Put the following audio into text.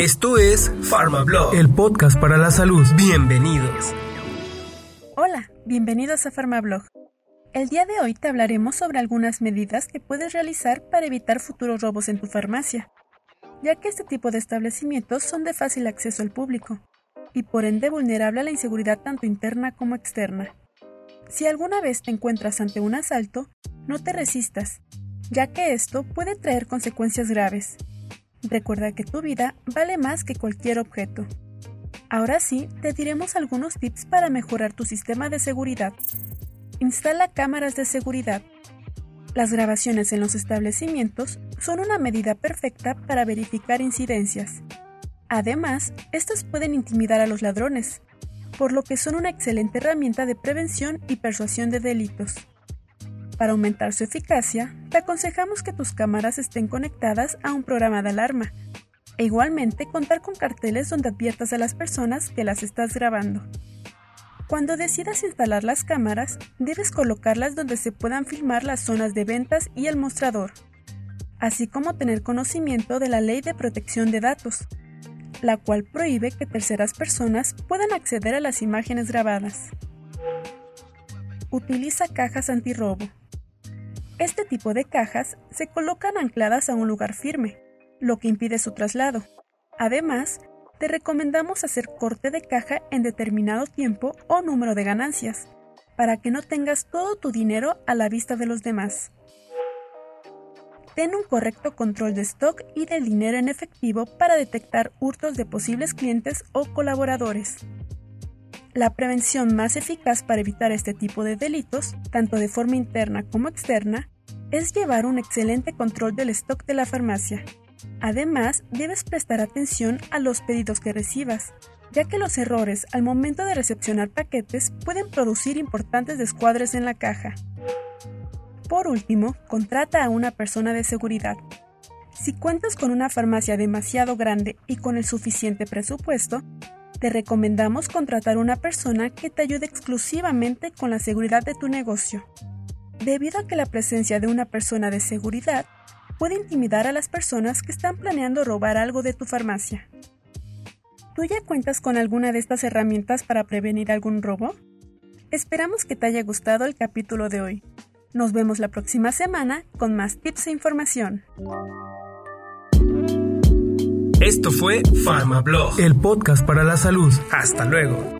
Esto es PharmaBlog, el podcast para la salud. Bienvenidos. Hola, bienvenidos a PharmaBlog. El día de hoy te hablaremos sobre algunas medidas que puedes realizar para evitar futuros robos en tu farmacia, ya que este tipo de establecimientos son de fácil acceso al público y por ende vulnerable a la inseguridad tanto interna como externa. Si alguna vez te encuentras ante un asalto, no te resistas, ya que esto puede traer consecuencias graves. Recuerda que tu vida vale más que cualquier objeto. Ahora sí, te diremos algunos tips para mejorar tu sistema de seguridad. Instala cámaras de seguridad. Las grabaciones en los establecimientos son una medida perfecta para verificar incidencias. Además, estas pueden intimidar a los ladrones, por lo que son una excelente herramienta de prevención y persuasión de delitos. Para aumentar su eficacia, te aconsejamos que tus cámaras estén conectadas a un programa de alarma e igualmente contar con carteles donde adviertas a las personas que las estás grabando. Cuando decidas instalar las cámaras, debes colocarlas donde se puedan filmar las zonas de ventas y el mostrador, así como tener conocimiento de la Ley de Protección de Datos, la cual prohíbe que terceras personas puedan acceder a las imágenes grabadas. Utiliza cajas antirrobo. Este tipo de cajas se colocan ancladas a un lugar firme, lo que impide su traslado. Además, te recomendamos hacer corte de caja en determinado tiempo o número de ganancias, para que no tengas todo tu dinero a la vista de los demás. Ten un correcto control de stock y del dinero en efectivo para detectar hurtos de posibles clientes o colaboradores. La prevención más eficaz para evitar este tipo de delitos, tanto de forma interna como externa, es llevar un excelente control del stock de la farmacia. Además, debes prestar atención a los pedidos que recibas, ya que los errores al momento de recepcionar paquetes pueden producir importantes descuadres en la caja. Por último, contrata a una persona de seguridad. Si cuentas con una farmacia demasiado grande y con el suficiente presupuesto, te recomendamos contratar una persona que te ayude exclusivamente con la seguridad de tu negocio. Debido a que la presencia de una persona de seguridad puede intimidar a las personas que están planeando robar algo de tu farmacia. ¿Tú ya cuentas con alguna de estas herramientas para prevenir algún robo? Esperamos que te haya gustado el capítulo de hoy. Nos vemos la próxima semana con más tips e información. Esto fue PharmaBlog, el podcast para la salud. Hasta luego.